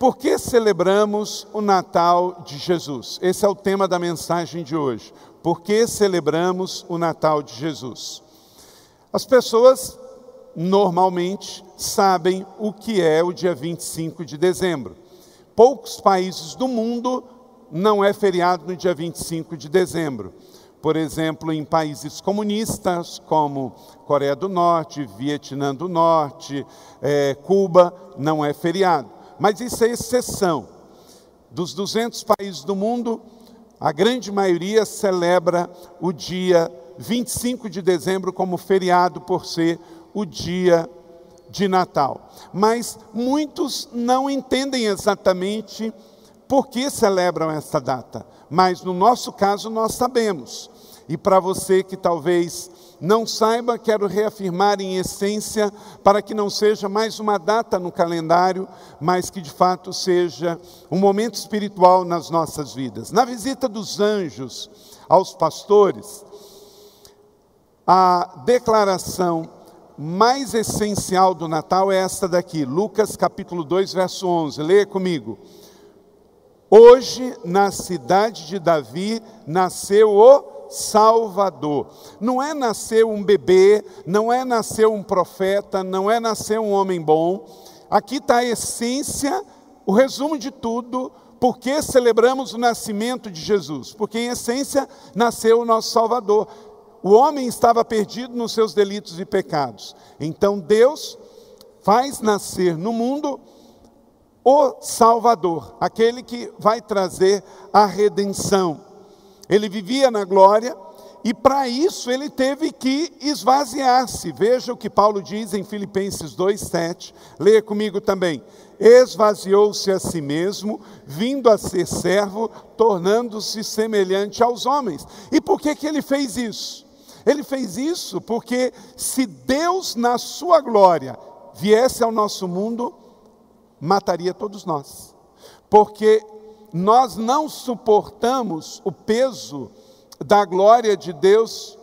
Por que celebramos o Natal de Jesus? Esse é o tema da mensagem de hoje. Por que celebramos o Natal de Jesus? As pessoas normalmente sabem o que é o dia 25 de dezembro. Poucos países do mundo não é feriado no dia 25 de dezembro. Por exemplo, em países comunistas como Coreia do Norte, Vietnã do Norte, é, Cuba, não é feriado. Mas isso é exceção. Dos 200 países do mundo, a grande maioria celebra o dia 25 de dezembro como feriado por ser o dia de Natal. Mas muitos não entendem exatamente por que celebram esta data. Mas no nosso caso nós sabemos. E para você que talvez não saiba, quero reafirmar em essência, para que não seja mais uma data no calendário, mas que de fato seja um momento espiritual nas nossas vidas. Na visita dos anjos aos pastores, a declaração mais essencial do Natal é esta daqui, Lucas capítulo 2, verso 11. Leia comigo. Hoje, na cidade de Davi, nasceu o Salvador. Não é nascer um bebê, não é nascer um profeta, não é nascer um homem bom. Aqui está a essência, o resumo de tudo, por que celebramos o nascimento de Jesus? Porque, em essência, nasceu o nosso Salvador. O homem estava perdido nos seus delitos e pecados. Então Deus faz nascer no mundo o Salvador, aquele que vai trazer a redenção. Ele vivia na glória e para isso ele teve que esvaziar-se. Veja o que Paulo diz em Filipenses 2:7. Leia comigo também. Esvaziou-se a si mesmo, vindo a ser servo, tornando-se semelhante aos homens. E por que que ele fez isso? Ele fez isso porque se Deus, na sua glória, viesse ao nosso mundo, mataria todos nós. Porque nós não suportamos o peso da glória de Deus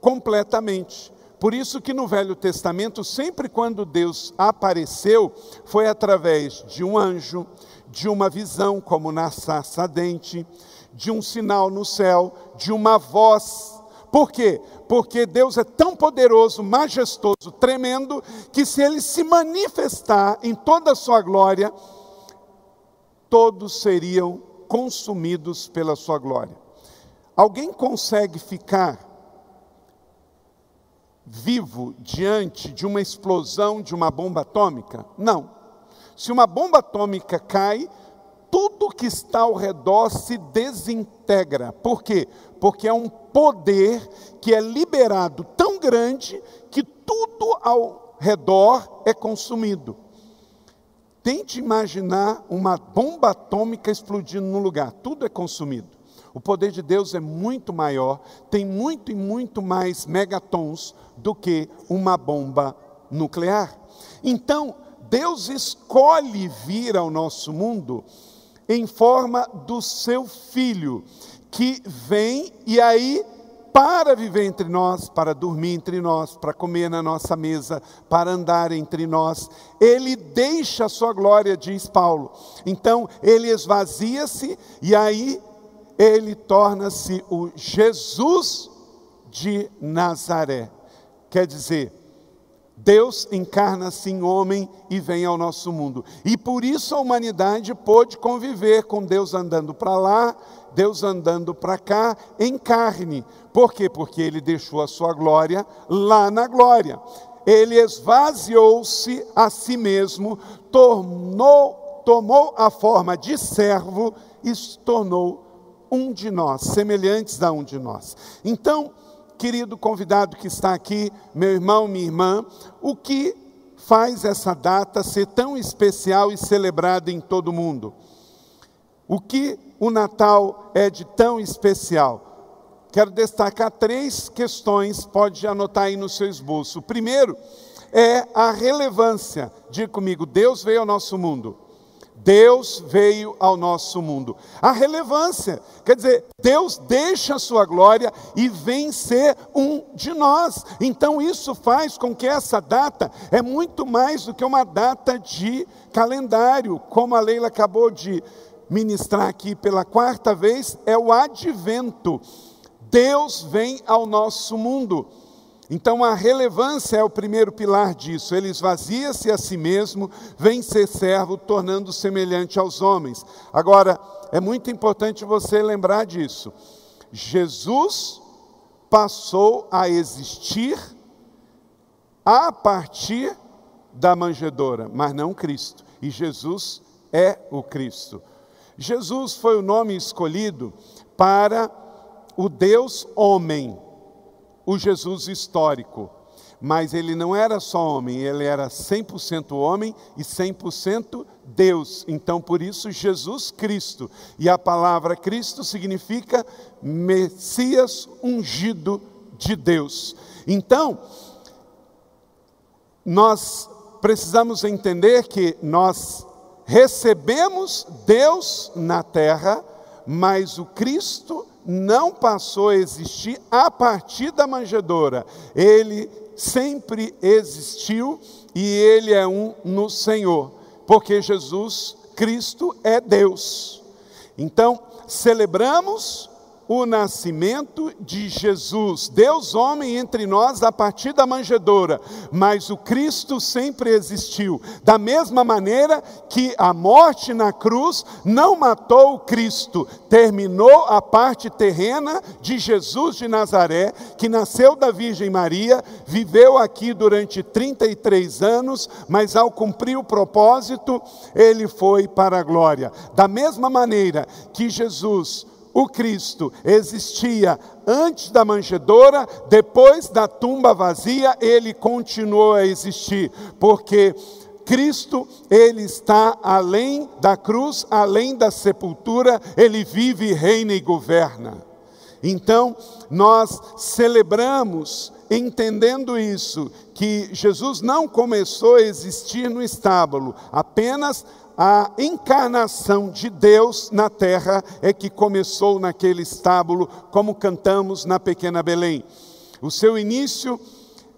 completamente. Por isso que no Velho Testamento, sempre quando Deus apareceu, foi através de um anjo, de uma visão, como na sarça dente, de um sinal no céu, de uma voz por quê? Porque Deus é tão poderoso, majestoso, tremendo, que se ele se manifestar em toda a sua glória, todos seriam consumidos pela sua glória. Alguém consegue ficar vivo diante de uma explosão de uma bomba atômica? Não. Se uma bomba atômica cai, tudo que está ao redor se desintegra. Por quê? Porque é um poder que é liberado tão grande que tudo ao redor é consumido. Tente imaginar uma bomba atômica explodindo num lugar, tudo é consumido. O poder de Deus é muito maior, tem muito e muito mais megatons do que uma bomba nuclear. Então, Deus escolhe vir ao nosso mundo em forma do seu filho, que vem e aí para viver entre nós, para dormir entre nós, para comer na nossa mesa, para andar entre nós. Ele deixa a sua glória, diz Paulo. Então, ele esvazia-se e aí ele torna-se o Jesus de Nazaré. Quer dizer, Deus encarna-se em homem e vem ao nosso mundo. E por isso a humanidade pôde conviver com Deus andando para lá, Deus andando para cá, em carne. Por quê? Porque ele deixou a sua glória lá na glória. Ele esvaziou-se a si mesmo, tornou, tomou a forma de servo e se tornou um de nós, semelhantes a um de nós. Então, querido convidado que está aqui, meu irmão, minha irmã, o que faz essa data ser tão especial e celebrada em todo o mundo? O que o Natal é de tão especial? Quero destacar três questões, pode anotar aí no seu esboço. O primeiro é a relevância. Diga comigo, Deus veio ao nosso mundo. Deus veio ao nosso mundo. A relevância, quer dizer, Deus deixa a sua glória e vem ser um de nós. Então isso faz com que essa data é muito mais do que uma data de calendário, como a Leila acabou de ministrar aqui pela quarta vez, é o advento. Deus vem ao nosso mundo. Então a relevância é o primeiro pilar disso. Ele esvazia-se a si mesmo, vem ser servo, tornando semelhante aos homens. Agora, é muito importante você lembrar disso. Jesus passou a existir a partir da manjedoura, mas não Cristo. E Jesus é o Cristo. Jesus foi o nome escolhido para o Deus homem o Jesus histórico. Mas ele não era só homem, ele era 100% homem e 100% Deus. Então, por isso, Jesus Cristo. E a palavra Cristo significa Messias ungido de Deus. Então, nós precisamos entender que nós recebemos Deus na terra, mas o Cristo não passou a existir a partir da manjedoura. Ele sempre existiu e ele é um no Senhor, porque Jesus Cristo é Deus. Então, celebramos o nascimento de Jesus, Deus homem entre nós a partir da manjedoura, mas o Cristo sempre existiu. Da mesma maneira que a morte na cruz não matou o Cristo, terminou a parte terrena de Jesus de Nazaré, que nasceu da Virgem Maria, viveu aqui durante 33 anos, mas ao cumprir o propósito, ele foi para a glória. Da mesma maneira que Jesus o Cristo existia antes da manjedoura, depois da tumba vazia, ele continuou a existir, porque Cristo, ele está além da cruz, além da sepultura, ele vive, reina e governa. Então, nós celebramos entendendo isso, que Jesus não começou a existir no estábulo, apenas a encarnação de Deus na terra é que começou naquele estábulo, como cantamos na pequena Belém. O seu início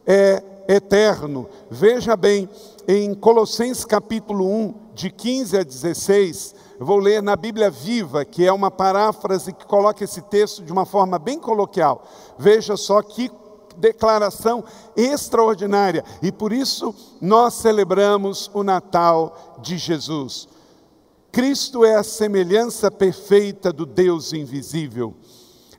é eterno. Veja bem, em Colossenses capítulo 1, de 15 a 16, eu vou ler na Bíblia Viva, que é uma paráfrase que coloca esse texto de uma forma bem coloquial. Veja só que declaração extraordinária e por isso nós celebramos o Natal de Jesus. Cristo é a semelhança perfeita do Deus invisível.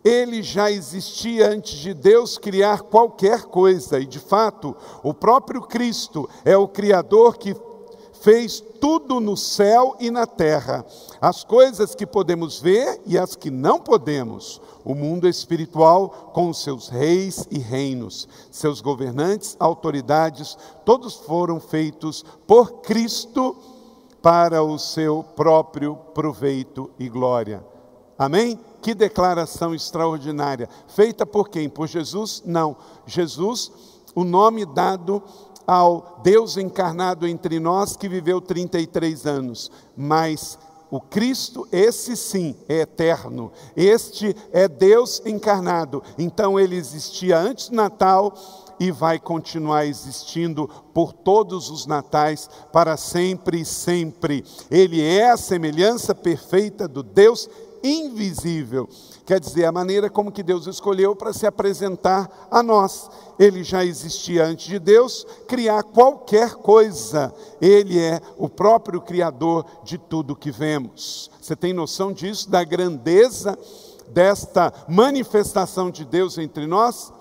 Ele já existia antes de Deus criar qualquer coisa, e de fato, o próprio Cristo é o Criador que fez tudo no céu e na terra, as coisas que podemos ver e as que não podemos, o mundo espiritual com seus reis e reinos, seus governantes, autoridades, todos foram feitos por Cristo para o seu próprio proveito e glória. Amém? Que declaração extraordinária. Feita por quem? Por Jesus? Não. Jesus, o nome dado ao Deus encarnado entre nós que viveu 33 anos, mas o Cristo, esse sim, é eterno. Este é Deus encarnado. Então ele existia antes do Natal e vai continuar existindo por todos os natais, para sempre e sempre. Ele é a semelhança perfeita do Deus invisível. Quer dizer, a maneira como que Deus escolheu para se apresentar a nós. Ele já existia antes de Deus criar qualquer coisa. Ele é o próprio criador de tudo que vemos. Você tem noção disso, da grandeza desta manifestação de Deus entre nós?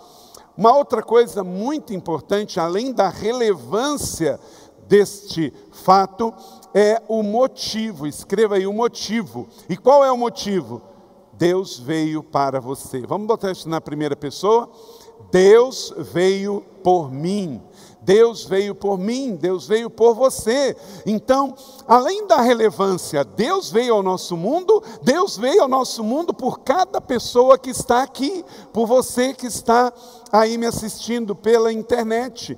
Uma outra coisa muito importante, além da relevância deste fato, é o motivo. Escreva aí o motivo. E qual é o motivo? Deus veio para você. Vamos botar isso na primeira pessoa? Deus veio por mim. Deus veio por mim, Deus veio por você. Então, além da relevância, Deus veio ao nosso mundo, Deus veio ao nosso mundo por cada pessoa que está aqui, por você que está aí me assistindo pela internet.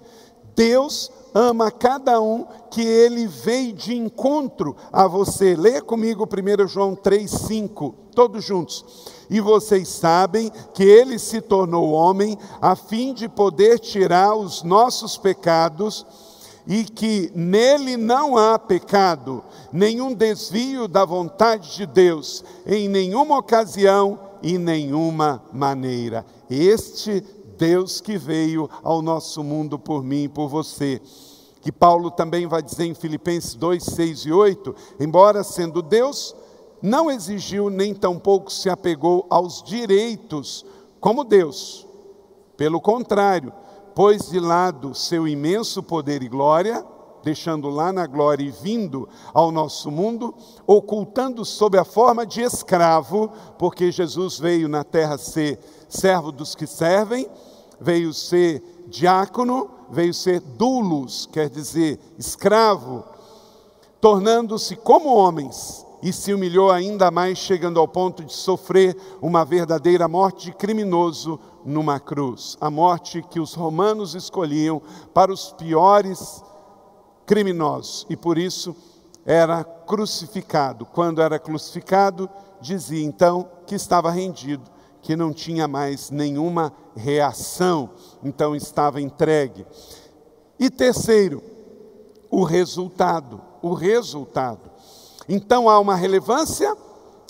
Deus ama cada um que ele veio de encontro a você. Leia comigo 1 João 3,5, todos juntos. E vocês sabem que ele se tornou homem a fim de poder tirar os nossos pecados e que nele não há pecado, nenhum desvio da vontade de Deus, em nenhuma ocasião e nenhuma maneira. Este Deus que veio ao nosso mundo por mim e por você. Que Paulo também vai dizer em Filipenses 2, 6 e 8: embora sendo Deus, não exigiu nem tampouco se apegou aos direitos como Deus. Pelo contrário, pôs de lado seu imenso poder e glória, deixando lá na glória e vindo ao nosso mundo, ocultando sob a forma de escravo, porque Jesus veio na terra ser servo dos que servem, veio ser diácono, veio ser dulos, quer dizer, escravo, tornando-se como homens e se humilhou ainda mais, chegando ao ponto de sofrer uma verdadeira morte de criminoso numa cruz. A morte que os romanos escolhiam para os piores criminosos. E por isso era crucificado. Quando era crucificado, dizia então que estava rendido, que não tinha mais nenhuma reação, então estava entregue. E terceiro, o resultado. O resultado. Então há uma relevância,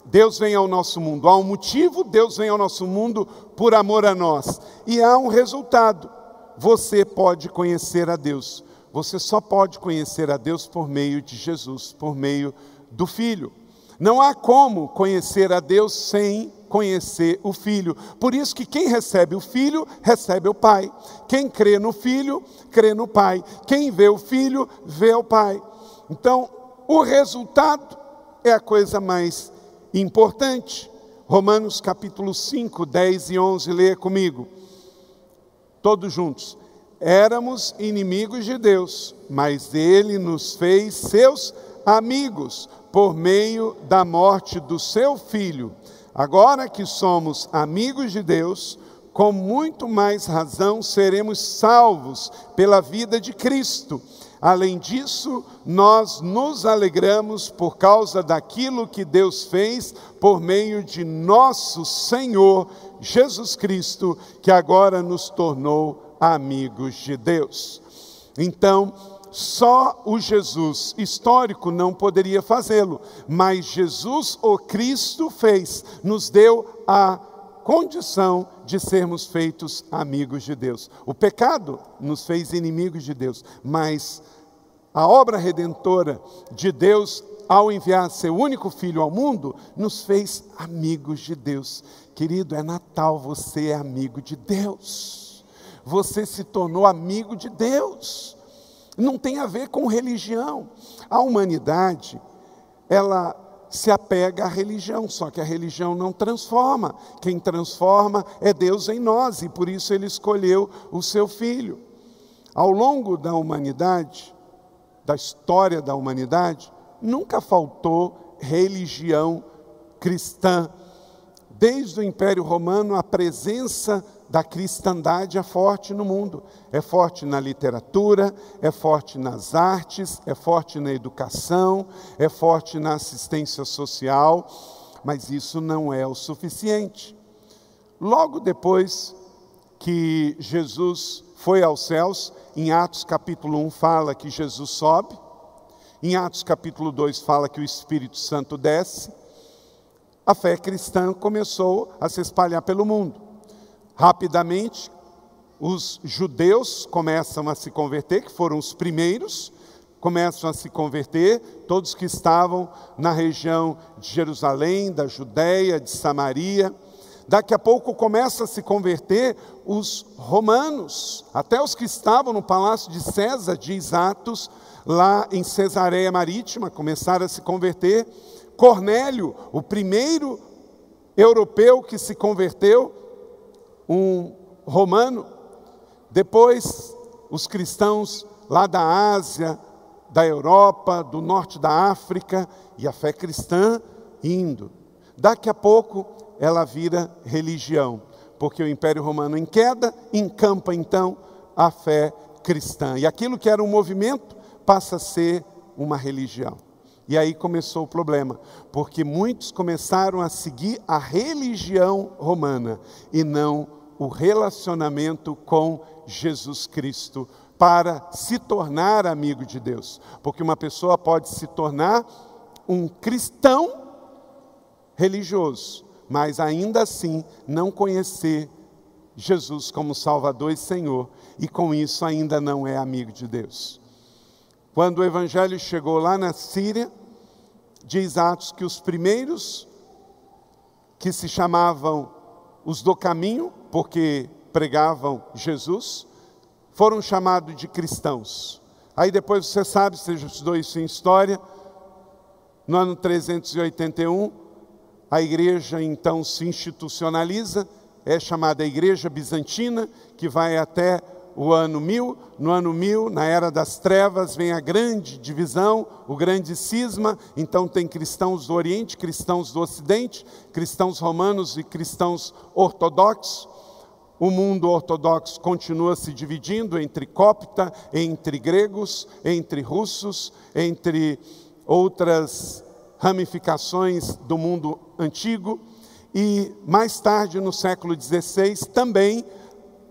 Deus vem ao nosso mundo. Há um motivo, Deus vem ao nosso mundo por amor a nós. E há um resultado. Você pode conhecer a Deus. Você só pode conhecer a Deus por meio de Jesus, por meio do Filho. Não há como conhecer a Deus sem conhecer o Filho. Por isso que quem recebe o Filho, recebe o Pai. Quem crê no Filho, crê no Pai. Quem vê o Filho, vê o Pai. Então, o resultado é a coisa mais importante. Romanos capítulo 5, 10 e 11, leia comigo. Todos juntos. Éramos inimigos de Deus, mas Ele nos fez seus amigos por meio da morte do seu Filho. Agora que somos amigos de Deus, com muito mais razão seremos salvos pela vida de Cristo. Além disso, nós nos alegramos por causa daquilo que Deus fez por meio de nosso Senhor Jesus Cristo, que agora nos tornou amigos de Deus. Então, só o Jesus histórico não poderia fazê-lo, mas Jesus, o Cristo, fez, nos deu a condição de sermos feitos amigos de Deus. O pecado nos fez inimigos de Deus, mas a obra redentora de Deus, ao enviar seu único filho ao mundo, nos fez amigos de Deus. Querido, é Natal, você é amigo de Deus. Você se tornou amigo de Deus. Não tem a ver com religião. A humanidade, ela se apega à religião, só que a religião não transforma. Quem transforma é Deus em nós, e por isso ele escolheu o seu filho. Ao longo da humanidade, da história da humanidade, nunca faltou religião cristã. Desde o Império Romano, a presença da cristandade é forte no mundo. É forte na literatura, é forte nas artes, é forte na educação, é forte na assistência social, mas isso não é o suficiente. Logo depois que Jesus foi aos céus, em Atos capítulo 1 fala que Jesus sobe, em Atos capítulo 2 fala que o Espírito Santo desce. A fé cristã começou a se espalhar pelo mundo. Rapidamente, os judeus começam a se converter, que foram os primeiros, começam a se converter, todos que estavam na região de Jerusalém, da Judéia, de Samaria. Daqui a pouco começa a se converter os romanos, até os que estavam no palácio de César, diz Atos, lá em Cesareia Marítima, começaram a se converter. Cornélio, o primeiro europeu que se converteu, um romano. Depois, os cristãos lá da Ásia, da Europa, do norte da África, e a fé cristã indo. Daqui a pouco, ela vira religião, porque o Império Romano em queda encampa então a fé cristã. E aquilo que era um movimento passa a ser uma religião. E aí começou o problema, porque muitos começaram a seguir a religião romana e não o relacionamento com Jesus Cristo para se tornar amigo de Deus. Porque uma pessoa pode se tornar um cristão religioso, mas ainda assim não conhecer Jesus como Salvador e Senhor, e com isso ainda não é amigo de Deus. Quando o evangelho chegou lá na Síria, diz Atos que os primeiros que se chamavam os do caminho, porque pregavam Jesus, foram chamados de cristãos. Aí depois você sabe, você já estudou isso em história, no ano 381, a igreja então se institucionaliza, é chamada Igreja Bizantina, que vai até o ano 1000. No ano 1000, na era das trevas, vem a grande divisão, o grande cisma. Então, tem cristãos do Oriente, cristãos do Ocidente, cristãos romanos e cristãos ortodoxos. O mundo ortodoxo continua se dividindo entre copta, entre gregos, entre russos, entre outras ramificações do mundo antigo. E mais tarde, no século XVI, também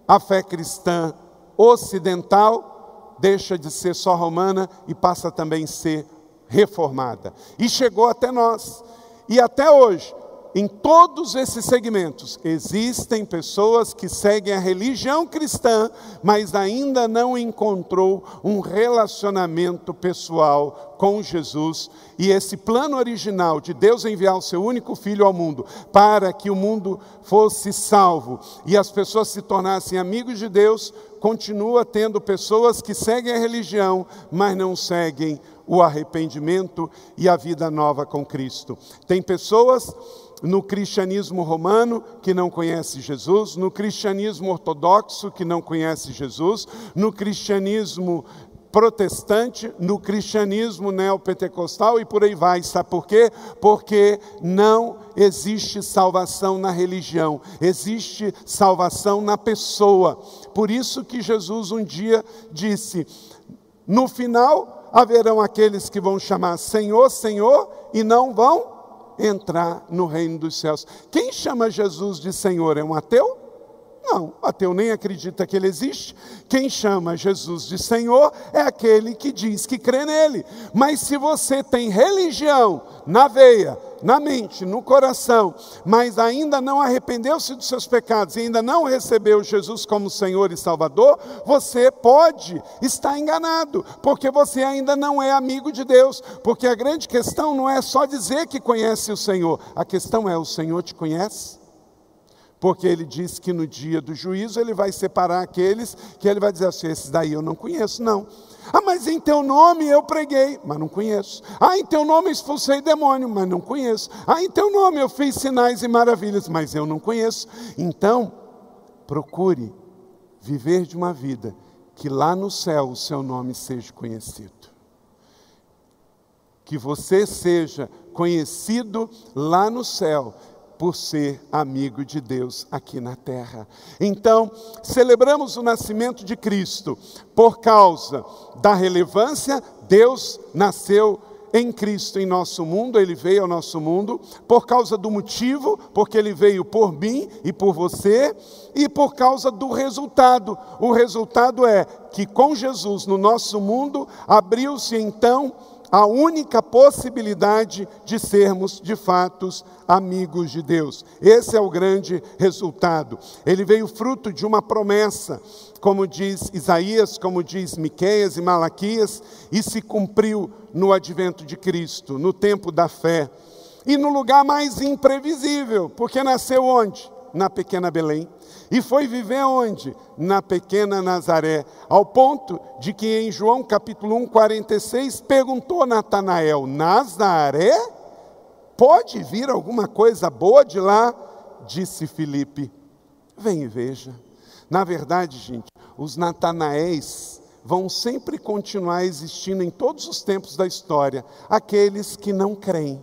a fé cristã ocidental deixa de ser só romana e passa também a ser reformada. E chegou até nós. E até hoje, em todos esses segmentos, existem pessoas que seguem a religião cristã, mas ainda não encontrou um relacionamento pessoal com Jesus. E esse plano original de Deus enviar o seu único filho ao mundo para que o mundo fosse salvo e as pessoas se tornassem amigos de Deus, continua tendo pessoas que seguem a religião, mas não seguem o arrependimento e a vida nova com Cristo. Tem pessoas no cristianismo romano que não conhece Jesus, no cristianismo ortodoxo que não conhece Jesus, no cristianismo protestante, no cristianismo neopentecostal e por aí vai. Sabe por quê? Porque não existe salvação na religião, existe salvação na pessoa. Por isso que Jesus um dia disse: no final haverão aqueles que vão chamar Senhor, Senhor e não vão entrar no reino dos céus. Quem chama Jesus de Senhor é um ateu? Não, ateu nem acredita que ele existe. Quem chama Jesus de Senhor é aquele que diz que crê nele. Mas se você tem religião na veia, na mente, no coração, mas ainda não arrependeu-se dos seus pecados e ainda não recebeu Jesus como Senhor e Salvador, você pode estar enganado, porque você ainda não é amigo de Deus. Porque a grande questão não é só dizer que conhece o Senhor, a questão é: o Senhor te conhece? Porque ele diz que no dia do juízo ele vai separar aqueles que ele vai dizer assim: esses daí eu não conheço, não. Ah, mas em teu nome eu preguei, mas não conheço. Ah, em teu nome expulsei demônio, mas não conheço. Ah, em teu nome eu fiz sinais e maravilhas, mas eu não conheço. Então, procure viver de uma vida que lá no céu o seu nome seja conhecido. Que você seja conhecido lá no céu por ser amigo de Deus aqui na terra. Então, celebramos o nascimento de Cristo por causa da relevância, Deus nasceu em Cristo em nosso mundo, ele veio ao nosso mundo, por causa do motivo, porque ele veio por mim e por você, e por causa do resultado. O resultado é que com Jesus no nosso mundo abriu-se então a única possibilidade de sermos de fato amigos de Deus. Esse é o grande resultado. Ele veio fruto de uma promessa, como diz Isaías, como diz Miqueias e Malaquias, e se cumpriu no advento de Cristo, no tempo da fé. E no lugar mais imprevisível, porque nasceu onde? Na pequena Belém. E foi viver onde? Na pequena Nazaré, ao ponto de que em João capítulo 1, 46, perguntou Natanael: Nazaré? Pode vir alguma coisa boa de lá? Disse Filipe: Vem e veja. Na verdade, gente, os Natanaéis vão sempre continuar existindo em todos os tempos da história, aqueles que não creem.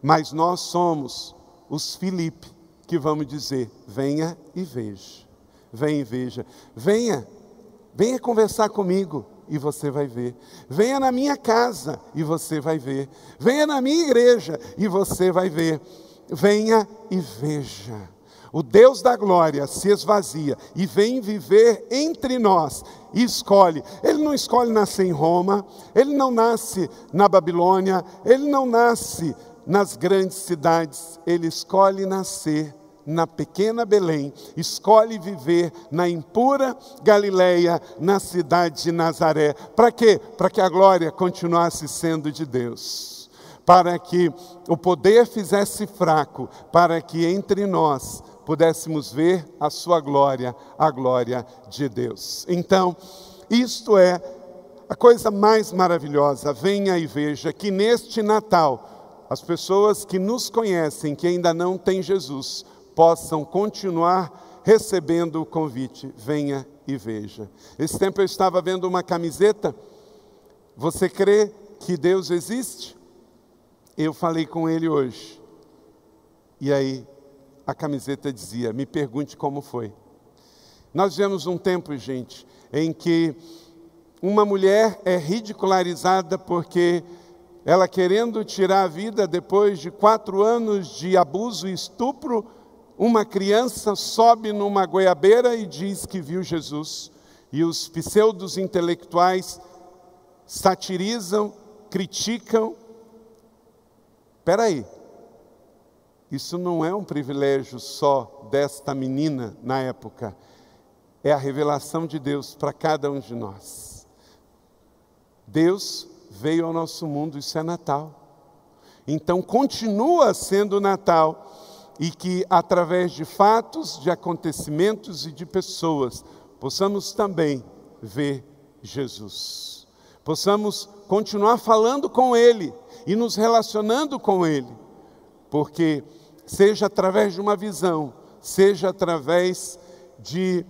Mas nós somos os Filipe, que vamos dizer: venha e veja. Venha e veja. Venha Venha conversar comigo e você vai ver. Venha na minha casa e você vai ver. Venha na minha igreja e você vai ver. Venha e veja. O Deus da glória se esvazia e vem viver entre nós e escolhe. Ele não escolhe nascer em Roma, ele não nasce na Babilônia, ele não nasce nas grandes cidades, ele escolhe nascer na pequena Belém, escolhe viver na impura Galileia, na cidade de Nazaré. Para quê? Para que a glória continuasse sendo de Deus. Para que o poder fizesse fraco, para que entre nós pudéssemos ver a sua glória, a glória de Deus. Então, isto é a coisa mais maravilhosa. Venha e veja que neste Natal, as pessoas que nos conhecem, que ainda não têm Jesus, possam continuar recebendo o convite. Venha e veja. Esse tempo eu estava vendo uma camiseta. Você crê que Deus existe? Eu falei com ele hoje. E aí a camiseta dizia: Me pergunte como foi. Nós vivemos um tempo, gente, em que uma mulher é ridicularizada porque ela querendo tirar a vida depois de quatro anos de abuso e estupro, uma criança sobe numa goiabeira e diz que viu Jesus. E os pseudos intelectuais satirizam, criticam. Espera aí, isso não é um privilégio só desta menina na época, é a revelação de Deus para cada um de nós. Deus veio ao nosso mundo, isso é Natal. Então continua sendo Natal e que através de fatos, de acontecimentos e de pessoas possamos também ver Jesus. Possamos continuar falando com Ele e nos relacionando com Ele, porque seja através de uma visão, seja através de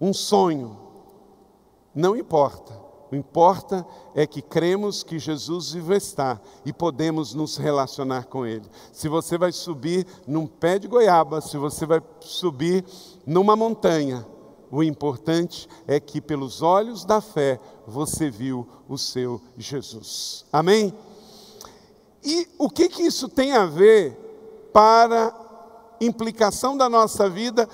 um sonho, não importa. O importa é que cremos que Jesus está e podemos nos relacionar com Ele. Se você vai subir num pé de goiaba, se você vai subir numa montanha, o importante é que pelos olhos da fé você viu o seu Jesus. Amém? E o que, que isso tem a ver para implicação da nossa vida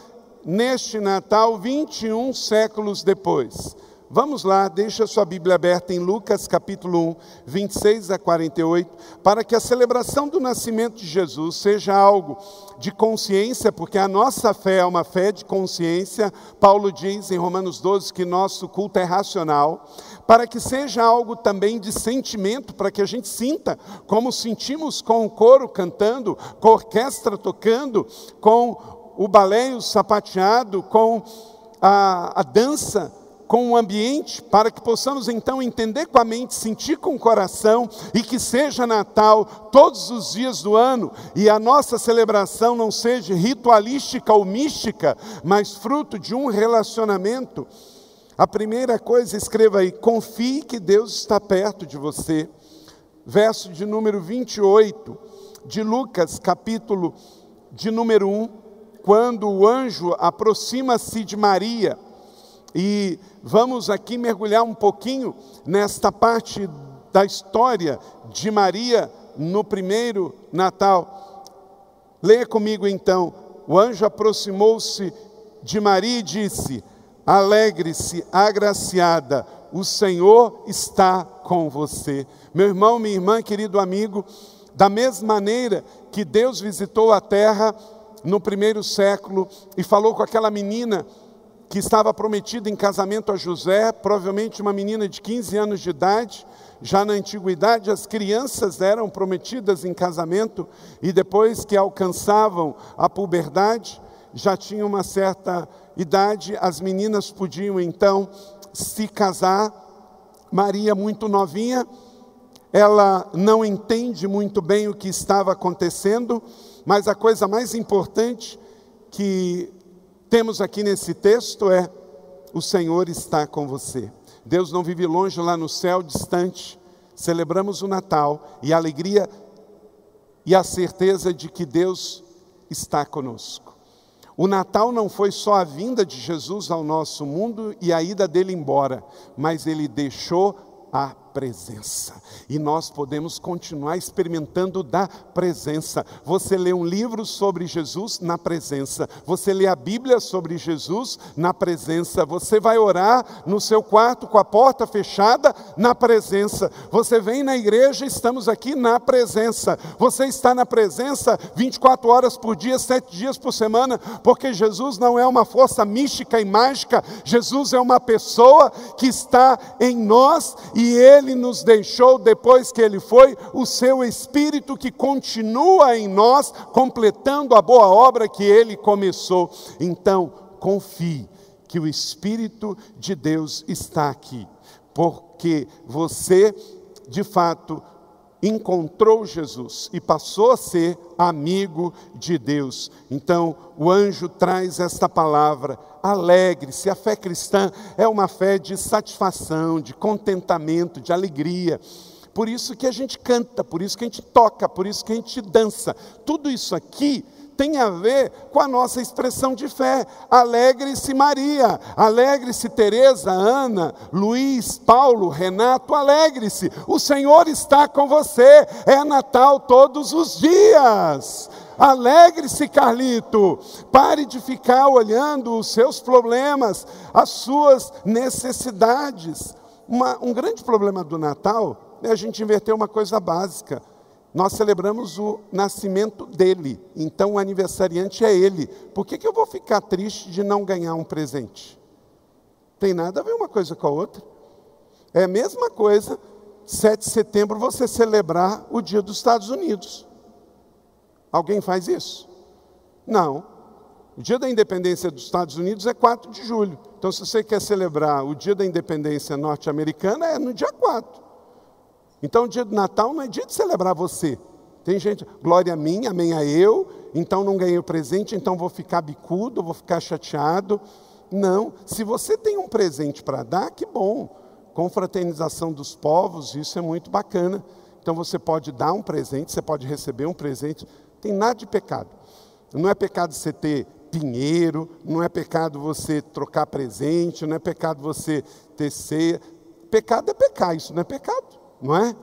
neste Natal, 21 séculos depois. Vamos lá, deixa a sua Bíblia aberta em Lucas capítulo 1, 26 a 48, para que a celebração do nascimento de Jesus seja algo de consciência, porque a nossa fé é uma fé de consciência. Paulo diz em Romanos 12 que nosso culto é racional, para que seja algo também de sentimento, para que a gente sinta como sentimos com o coro cantando, com a orquestra tocando, com o balé sapateado, com a, a dança com o ambiente, para que possamos então entender com a mente, sentir com o coração e que seja Natal todos os dias do ano e a nossa celebração não seja ritualística ou mística, mas fruto de um relacionamento. A primeira coisa, escreva aí: confie que Deus está perto de você. Verso de número 28 de Lucas, capítulo de número 1, quando o anjo aproxima-se de Maria e vamos aqui mergulhar um pouquinho nesta parte da história de Maria no primeiro Natal. Leia comigo então. O anjo aproximou-se de Maria e disse: Alegre-se, agraciada, o Senhor está com você. Meu irmão, minha irmã, querido amigo, da mesma maneira que Deus visitou a terra no primeiro século e falou com aquela menina que estava prometida em casamento a José, provavelmente uma menina de 15 anos de idade. Já na antiguidade, as crianças eram prometidas em casamento e depois que alcançavam a puberdade, já tinham uma certa idade, as meninas podiam então se casar. Maria, muito novinha, ela não entende muito bem o que estava acontecendo, mas a coisa mais importante que temos aqui nesse texto é: o Senhor está com você. Deus não vive longe lá no céu, distante. Celebramos o Natal e a alegria e a certeza de que Deus está conosco. O Natal não foi só a vinda de Jesus ao nosso mundo e a ida dele embora, mas ele deixou a presença. E nós podemos continuar experimentando da presença. Você lê um livro sobre Jesus na presença. Você lê a Bíblia sobre Jesus na presença. Você vai orar no seu quarto com a porta fechada na presença. Você vem na igreja, estamos aqui na presença. Você está na presença 24 horas por dia, 7 dias por semana, porque Jesus não é uma força mística e mágica. Jesus é uma pessoa que está em nós e ele ele nos deixou depois que ele foi, o seu Espírito que continua em nós, completando a boa obra que ele começou. Então, confie que o Espírito de Deus está aqui, porque você, de fato, encontrou Jesus e passou a ser amigo de Deus. Então, o anjo traz esta palavra: alegre-se. A fé cristã é uma fé de satisfação, de contentamento, de alegria. Por isso que a gente canta, por isso que a gente toca, por isso que a gente dança. Tudo isso aqui tem a ver com a nossa expressão de fé. Alegre-se Maria, alegre-se Teresa, Ana, Luiz, Paulo, Renato, alegre-se. O Senhor está com você. É Natal todos os dias. Alegre-se, Carlito. Pare de ficar olhando os seus problemas, as suas necessidades. Uma, um grande problema do Natal é a gente inverter uma coisa básica nós celebramos o nascimento dele, então o aniversariante é ele. Por que, que eu vou ficar triste de não ganhar um presente? Tem nada a ver uma coisa com a outra. É a mesma coisa, 7 de setembro, você celebrar o dia dos Estados Unidos. Alguém faz isso? Não. O dia da independência dos Estados Unidos é 4 de julho. Então, se você quer celebrar o dia da independência norte-americana, é no dia 4. Então, o dia do Natal não é dia de celebrar você. Tem gente, glória a mim, amém a eu, então não ganhei o presente, então vou ficar bicudo, vou ficar chateado. Não, se você tem um presente para dar, que bom. Confraternização dos povos, isso é muito bacana. Então você pode dar um presente, você pode receber um presente, tem nada de pecado. Não é pecado você ter dinheiro, não é pecado você trocar presente, não é pecado você ter ceia. Pecado é pecar, isso não é pecado não é?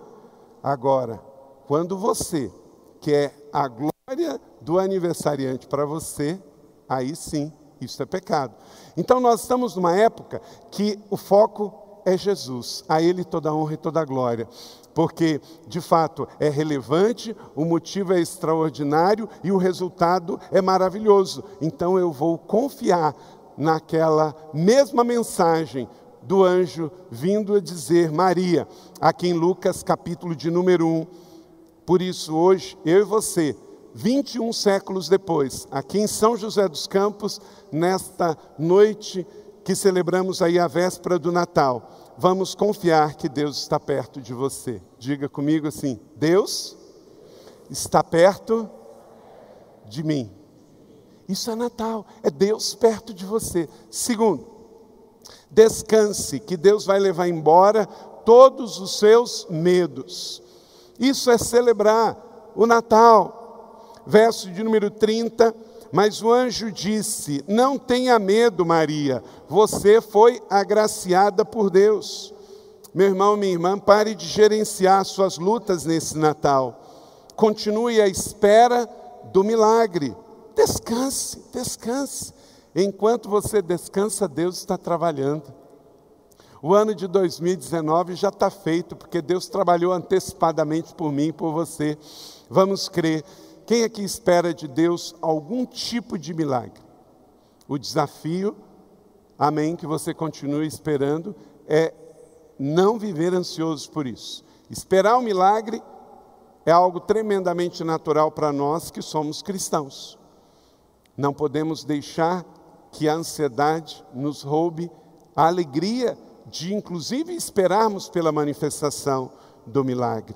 Agora, quando você quer a glória do aniversariante para você, aí sim, isso é pecado. Então nós estamos numa época que o foco é Jesus, a Ele toda a honra e toda a glória, porque de fato é relevante, o motivo é extraordinário e o resultado é maravilhoso. Então eu vou confiar naquela mesma mensagem do anjo vindo a dizer Maria, aqui em Lucas capítulo de número 1. Por isso, hoje, eu e você, 21 séculos depois, aqui em São José dos Campos, nesta noite que celebramos aí a véspera do Natal, vamos confiar que Deus está perto de você. Diga comigo assim: Deus está perto de mim. Isso é Natal, é Deus perto de você. Segundo, Descanse, que Deus vai levar embora todos os seus medos. Isso é celebrar o Natal. Verso de número 30. Mas o anjo disse: Não tenha medo, Maria, você foi agraciada por Deus. Meu irmão, minha irmã, pare de gerenciar suas lutas nesse Natal. Continue à espera do milagre. Descanse, descanse. Enquanto você descansa, Deus está trabalhando. O ano de 2019 já está feito, porque Deus trabalhou antecipadamente por mim e por você. Vamos crer. Quem aqui espera de Deus algum tipo de milagre? O desafio, amém, que você continue esperando, é não viver ansioso por isso. Esperar o um milagre é algo tremendamente natural para nós que somos cristãos. Não podemos deixar que a ansiedade nos roube a alegria de, inclusive, esperarmos pela manifestação do milagre.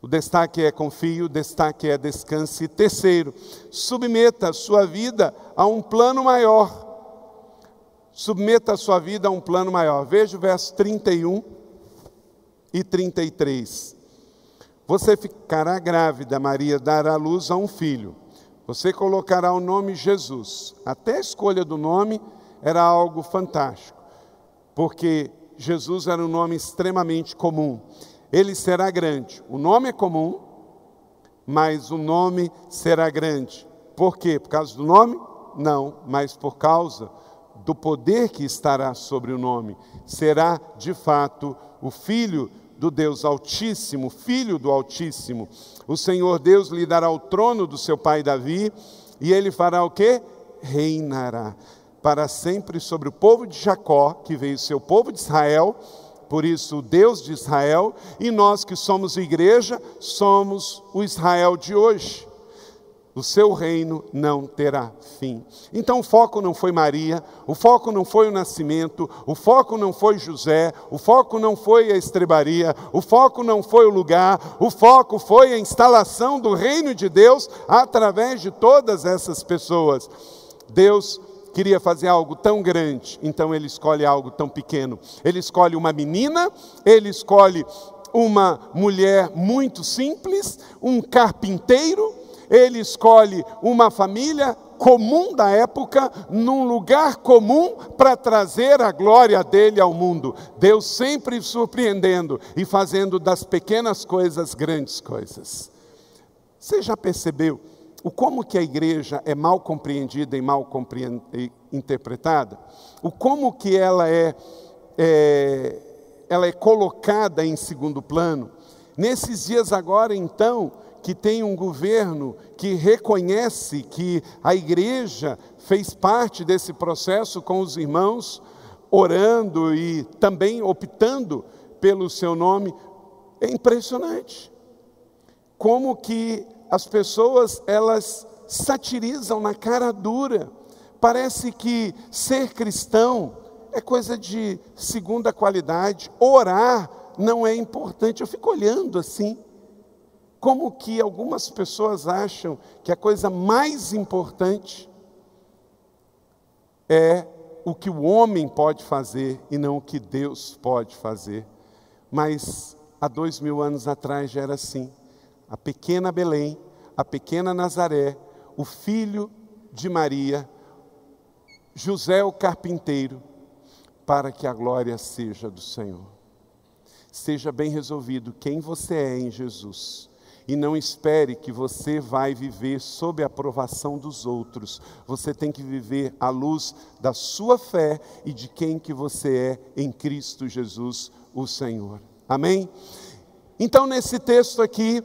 O destaque é confio, o destaque é descanse. Terceiro, submeta a sua vida a um plano maior. Submeta a sua vida a um plano maior. Veja o verso 31 e 33. Você ficará grávida, Maria dará luz a um filho Você colocará o nome Jesus. Até a escolha do nome era algo fantástico, porque Jesus era um nome extremamente comum. Ele será grande. O nome é comum, mas o nome será grande. Por quê? Por causa do nome? Não, mas por causa do poder que estará sobre o nome. Será, de fato, o Filho do Deus Altíssimo, Filho do Altíssimo. O Senhor Deus lhe dará o trono do seu pai Davi, e ele fará o quê? Reinará para sempre sobre o povo de Jacó, que veio seu povo de Israel, por isso o Deus de Israel, e nós que somos igreja, somos o Israel de hoje o seu reino não terá fim. Então o foco não foi Maria, o foco não foi o nascimento, o foco não foi José, o foco não foi a estrebaria, o foco não foi o lugar, o foco foi a instalação do reino de Deus através de todas essas pessoas. Deus queria fazer algo tão grande, então ele escolhe algo tão pequeno. Ele escolhe uma menina, ele escolhe uma mulher muito simples, um carpinteiro, ele escolhe uma família comum da época, num lugar comum, para trazer a glória dele ao mundo. Deus sempre surpreendendo e fazendo das pequenas coisas grandes coisas. Você já percebeu o como que a igreja é mal compreendida e mal interpretada? O como que ela é, é, ela é colocada em segundo plano? Nesses dias agora, então, que tem um governo que reconhece que a igreja fez parte desse processo com os irmãos, orando e também optando pelo seu nome, é impressionante. Como que as pessoas elas satirizam na cara dura. Parece que ser cristão é coisa de segunda qualidade, orar não é importante. Eu fico olhando assim como que algumas pessoas acham que a coisa mais importante é o que o homem pode fazer e não o que Deus pode fazer. Mas há dois mil anos atrás já era assim. A pequena Belém, a pequena Nazaré, o filho de Maria, José o carpinteiro, para que a glória seja do Senhor. Seja bem resolvido quem você é em Jesus e não espere que você vai viver sob a aprovação dos outros. Você tem que viver à luz da sua fé e de quem que você é em Cristo Jesus, o Senhor. Amém? Então nesse texto aqui,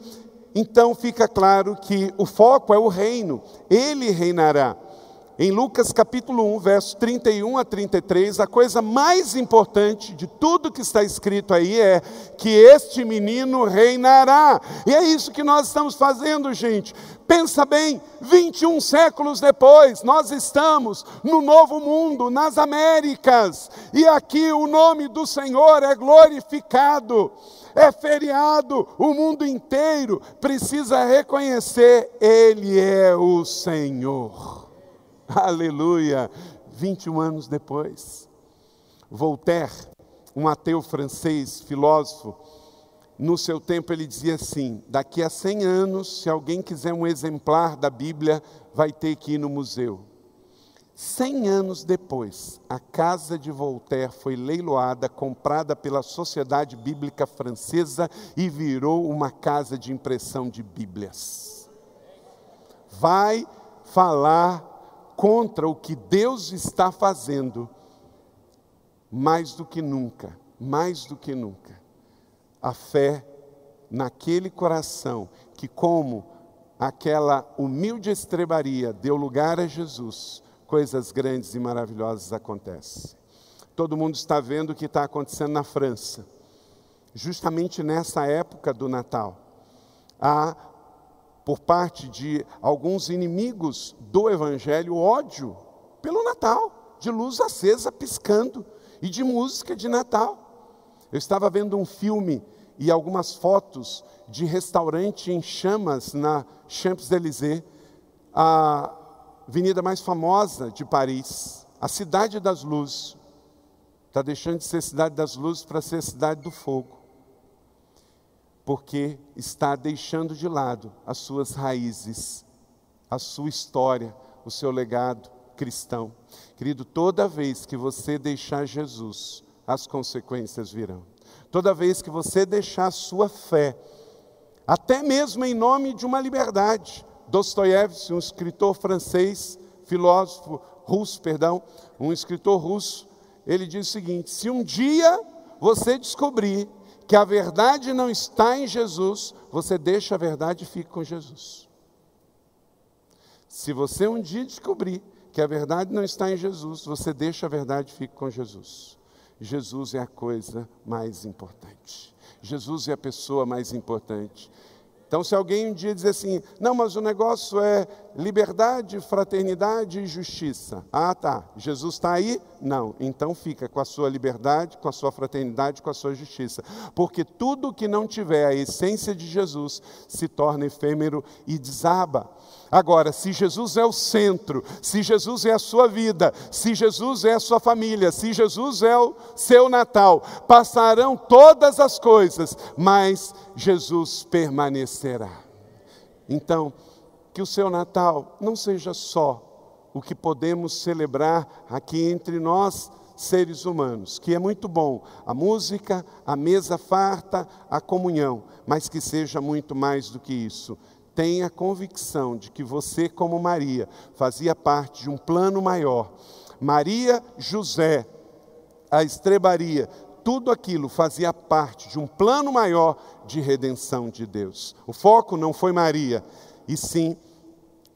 então fica claro que o foco é o reino. Ele reinará. Em Lucas capítulo 1, verso 31 a 33, a coisa mais importante de tudo que está escrito aí é que este menino reinará. E é isso que nós estamos fazendo, gente. Pensa bem, 21 séculos depois, nós estamos no novo mundo, nas Américas, e aqui o nome do Senhor é glorificado é feriado, o mundo inteiro precisa reconhecer: Ele é o Senhor. Aleluia! 21 anos depois, Voltaire, um ateu francês, filósofo, no seu tempo ele dizia assim: daqui a 100 anos, se alguém quiser um exemplar da Bíblia, vai ter que ir no museu. 100 anos depois, a casa de Voltaire foi leiloada, comprada pela Sociedade Bíblica Francesa e virou uma casa de impressão de Bíblias. Vai falar contra o que Deus está fazendo, mais do que nunca, mais do que nunca, a fé naquele coração que, como aquela humilde estrebaria deu lugar a Jesus, coisas grandes e maravilhosas acontecem. Todo mundo está vendo o que está acontecendo na França, justamente nessa época do Natal. Há por parte de alguns inimigos do Evangelho ódio pelo Natal, de luz acesa piscando e de música de Natal. Eu estava vendo um filme e algumas fotos de restaurante em chamas na Champs-Élysées, a avenida mais famosa de Paris, a cidade das luzes. Está deixando de ser cidade das luzes para ser cidade do fogo porque está deixando de lado as suas raízes a sua história, o seu legado cristão. Querido, toda vez que você deixar Jesus, as consequências virão. Toda vez que você deixar a sua fé, até mesmo em nome de uma liberdade. Dostoiévski, um escritor francês, filósofo russo, perdão, um escritor russo, ele diz o seguinte: se um dia você descobrir que a verdade não está em Jesus, você deixa a verdade e fica com Jesus. Se você um dia descobrir que a verdade não está em Jesus, você deixa a verdade e fica com Jesus. Jesus é a coisa mais importante. Jesus é a pessoa mais importante. Então, se alguém um dia dizer assim, não, mas o negócio é liberdade, fraternidade e justiça. Ah, tá. Jesus está aí? Não. Então fica com a sua liberdade, com a sua fraternidade, com a sua justiça. Porque tudo que não tiver a essência de Jesus se torna efêmero e desaba. Agora, se Jesus é o centro, se Jesus é a sua vida, se Jesus é a sua família, se Jesus é o seu Natal, passarão todas as coisas, mas Jesus permanecerá. Então, que o seu Natal não seja só o que podemos celebrar aqui entre nós, seres humanos, que é muito bom, a música, a mesa farta, a comunhão, mas que seja muito mais do que isso tenha convicção de que você, como Maria, fazia parte de um plano maior. Maria, José, a estrebaria, tudo aquilo fazia parte de um plano maior de redenção de Deus. O foco não foi Maria, e sim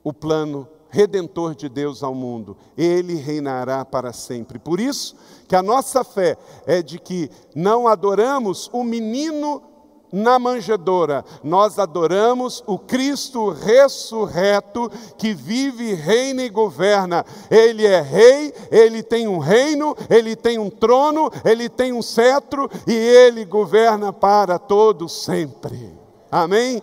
o plano redentor de Deus ao mundo. Ele reinará para sempre. Por isso que a nossa fé é de que não adoramos o menino na manjedoura, nós adoramos o Cristo ressurreto que vive, reina e governa. Ele é rei, ele tem um reino, ele tem um trono, ele tem um cetro e ele governa para todo sempre. Amém?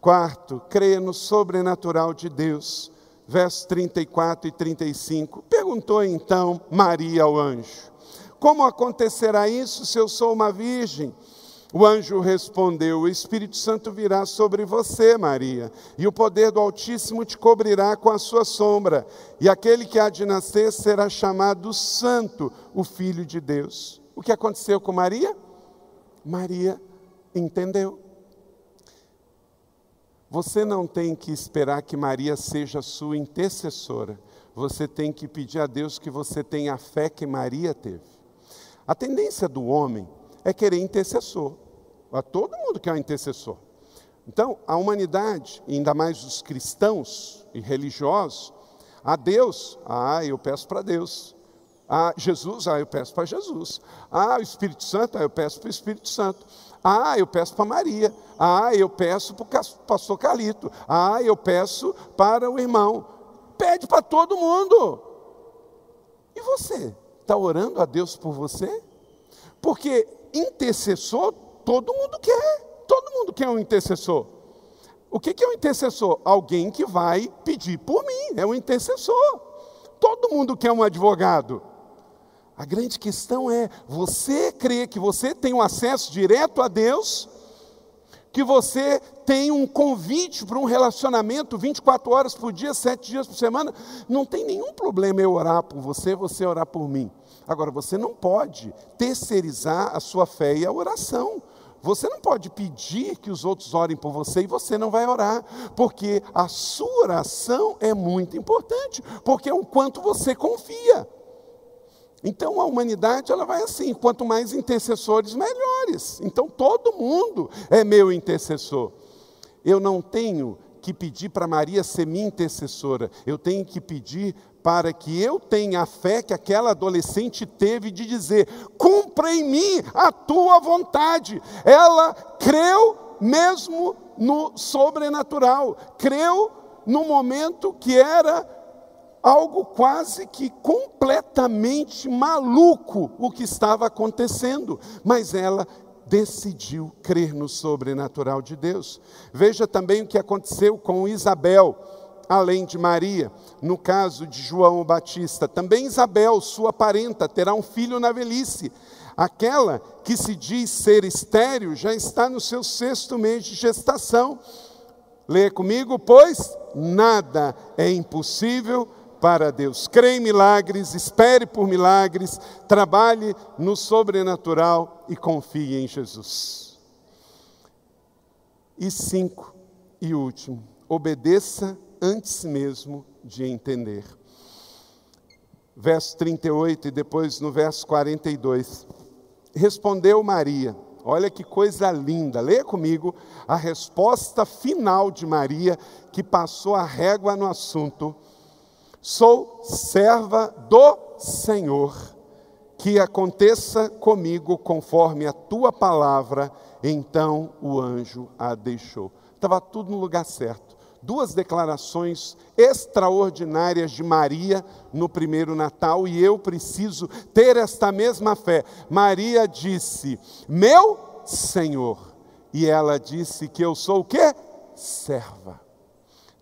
Quarto, creia no sobrenatural de Deus. Versos 34 e 35. Perguntou então Maria ao anjo: Como acontecerá isso se eu sou uma virgem? O anjo respondeu: O Espírito Santo virá sobre você, Maria, e o poder do Altíssimo te cobrirá com a sua sombra, e aquele que há de nascer será chamado Santo, o Filho de Deus. O que aconteceu com Maria? Maria entendeu. Você não tem que esperar que Maria seja sua intercessora. Você tem que pedir a Deus que você tenha a fé que Maria teve. A tendência do homem é querer intercessor. A todo mundo quer um intercessor. Então, a humanidade, ainda mais os cristãos e religiosos, a Deus, ah, eu peço para Deus. A Jesus, ah, eu peço para Jesus. Ah, o Espírito Santo, ah, eu peço para o Espírito Santo. Ah, eu peço para Maria. Ah, eu peço para o pastor Calito. Ah, eu peço para o irmão. Pede para todo mundo. E você? Está orando a Deus por você? Porque intercessor, todo mundo quer. Todo mundo quer um intercessor. O que é um intercessor? Alguém que vai pedir por mim. É um intercessor. Todo mundo quer um advogado. A grande questão é: você crê que você tem um acesso direto a Deus? Que você tem um convite para um relacionamento 24 horas por dia, 7 dias por semana? Não tem nenhum problema eu orar por você, você orar por mim. Agora, você não pode terceirizar a sua fé e a oração. Você não pode pedir que os outros orem por você e você não vai orar, porque a sua oração é muito importante, porque é o quanto você confia. Então a humanidade ela vai assim, quanto mais intercessores, melhores. Então todo mundo é meu intercessor. Eu não tenho que pedir para Maria ser minha intercessora, eu tenho que pedir para que eu tenha a fé que aquela adolescente teve de dizer: cumpra em mim a tua vontade. Ela creu mesmo no sobrenatural, creu no momento que era algo quase que completamente maluco o que estava acontecendo, mas ela decidiu crer no sobrenatural de Deus. Veja também o que aconteceu com Isabel além de Maria. No caso de João Batista, também Isabel, sua parenta, terá um filho na velhice. Aquela que se diz ser estéril já está no seu sexto mês de gestação. Lê comigo, pois nada é impossível para Deus. Crê em milagres, espere por milagres, trabalhe no sobrenatural e confie em Jesus. E cinco, e último, obedeça antes mesmo de entender. Verso 38 e depois no verso 42. Respondeu Maria, olha que coisa linda, leia comigo a resposta final de Maria, que passou a régua no assunto. Sou serva do Senhor, que aconteça comigo conforme a tua palavra. Então o anjo a deixou. Estava tudo no lugar certo. Duas declarações extraordinárias de Maria no primeiro Natal e eu preciso ter esta mesma fé. Maria disse: Meu Senhor. E ela disse que eu sou o quê? Serva.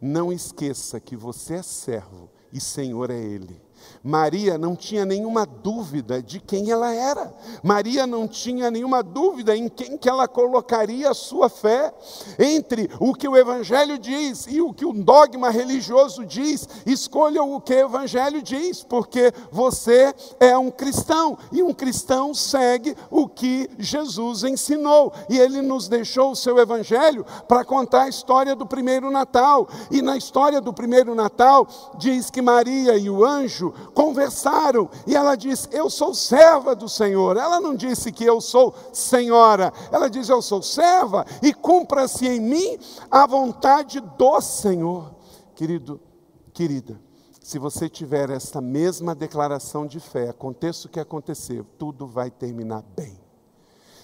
Não esqueça que você é servo e Senhor é Ele. Maria não tinha nenhuma dúvida de quem ela era. Maria não tinha nenhuma dúvida em quem que ela colocaria a sua fé. Entre o que o evangelho diz e o que o dogma religioso diz, escolha o que o evangelho diz, porque você é um cristão e um cristão segue o que Jesus ensinou. E ele nos deixou o seu evangelho para contar a história do primeiro Natal. E na história do primeiro Natal diz que Maria e o anjo conversaram e ela disse: Eu sou serva do Senhor. Ela não disse que eu sou senhora, ela diz: Eu sou serva e cumpra-se em mim a vontade do Senhor. Querido, querida, se você tiver essa mesma declaração de fé, aconteça o que acontecer, tudo vai terminar bem.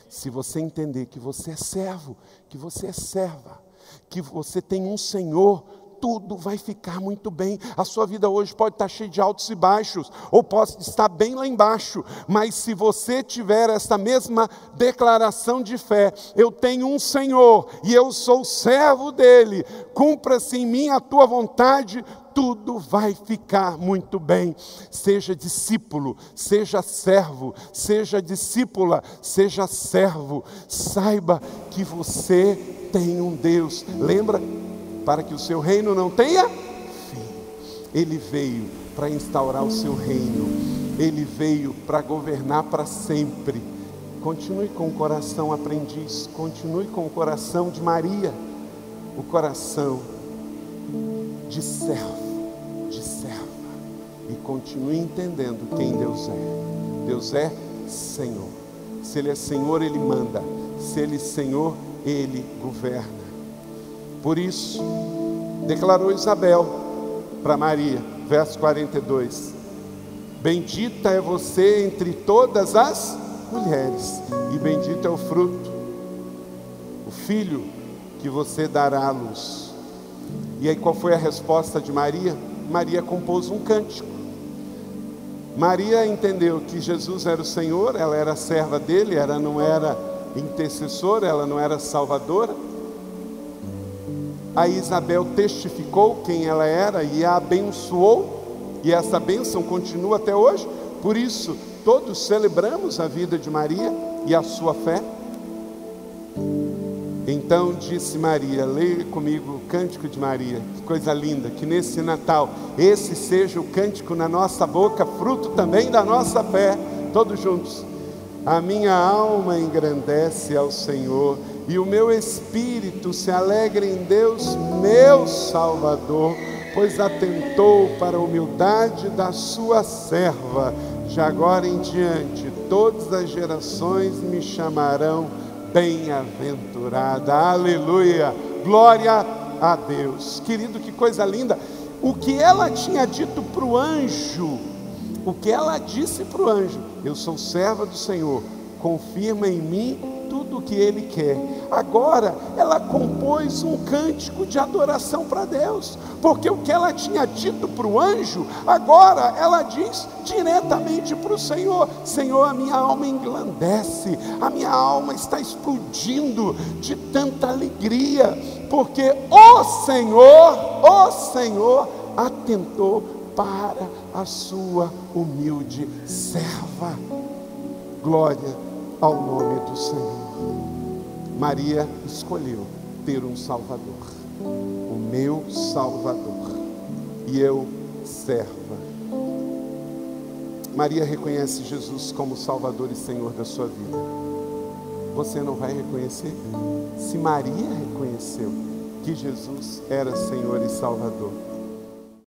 Se você entender que você é servo, que você é serva, que você tem um Senhor tudo vai ficar muito bem. A sua vida hoje pode estar cheia de altos e baixos, ou pode estar bem lá embaixo, mas se você tiver essa mesma declaração de fé, eu tenho um Senhor e eu sou servo dele, cumpra-se em mim a tua vontade, tudo vai ficar muito bem. Seja discípulo, seja servo, seja discípula, seja servo. Saiba que você tem um Deus. Lembra para que o seu reino não tenha fim. Ele veio para instaurar o seu reino, ele veio para governar para sempre. Continue com o coração aprendiz, continue com o coração de Maria, o coração de servo, de serva, e continue entendendo quem Deus é. Deus é Senhor. Se Ele é Senhor, Ele manda. Se Ele é Senhor, Ele governa. Por isso, declarou Isabel para Maria, verso 42: Bendita é você entre todas as mulheres, e bendito é o fruto, o filho que você dará à luz. E aí qual foi a resposta de Maria? Maria compôs um cântico. Maria entendeu que Jesus era o Senhor, ela era serva dele, ela não era intercessora, ela não era salvadora a Isabel testificou quem ela era e a abençoou, e essa bênção continua até hoje. Por isso, todos celebramos a vida de Maria e a sua fé. Então disse Maria: leia comigo o cântico de Maria, que coisa linda, que nesse Natal esse seja o cântico na nossa boca, fruto também da nossa fé, todos juntos. A minha alma engrandece ao Senhor e o meu espírito se alegra em Deus, meu Salvador, pois atentou para a humildade da sua serva. De agora em diante, todas as gerações me chamarão bem-aventurada. Aleluia! Glória a Deus. Querido, que coisa linda! O que ela tinha dito para o anjo, o que ela disse para o anjo: Eu sou serva do Senhor, confirma em mim tudo o que ele quer. Agora, ela compôs um cântico de adoração para Deus, porque o que ela tinha dito para o anjo, agora ela diz diretamente para o Senhor: Senhor, a minha alma englandece, a minha alma está explodindo de tanta alegria, porque o Senhor, o Senhor, atentou para a sua humilde serva. Glória ao nome do Senhor. Maria escolheu ter um Salvador. o meu Salvador, e eu serva. Maria reconhece Jesus como Salvador e Senhor da sua vida. Você não vai reconhecer? Se Maria reconheceu que Jesus era Senhor e Salvador,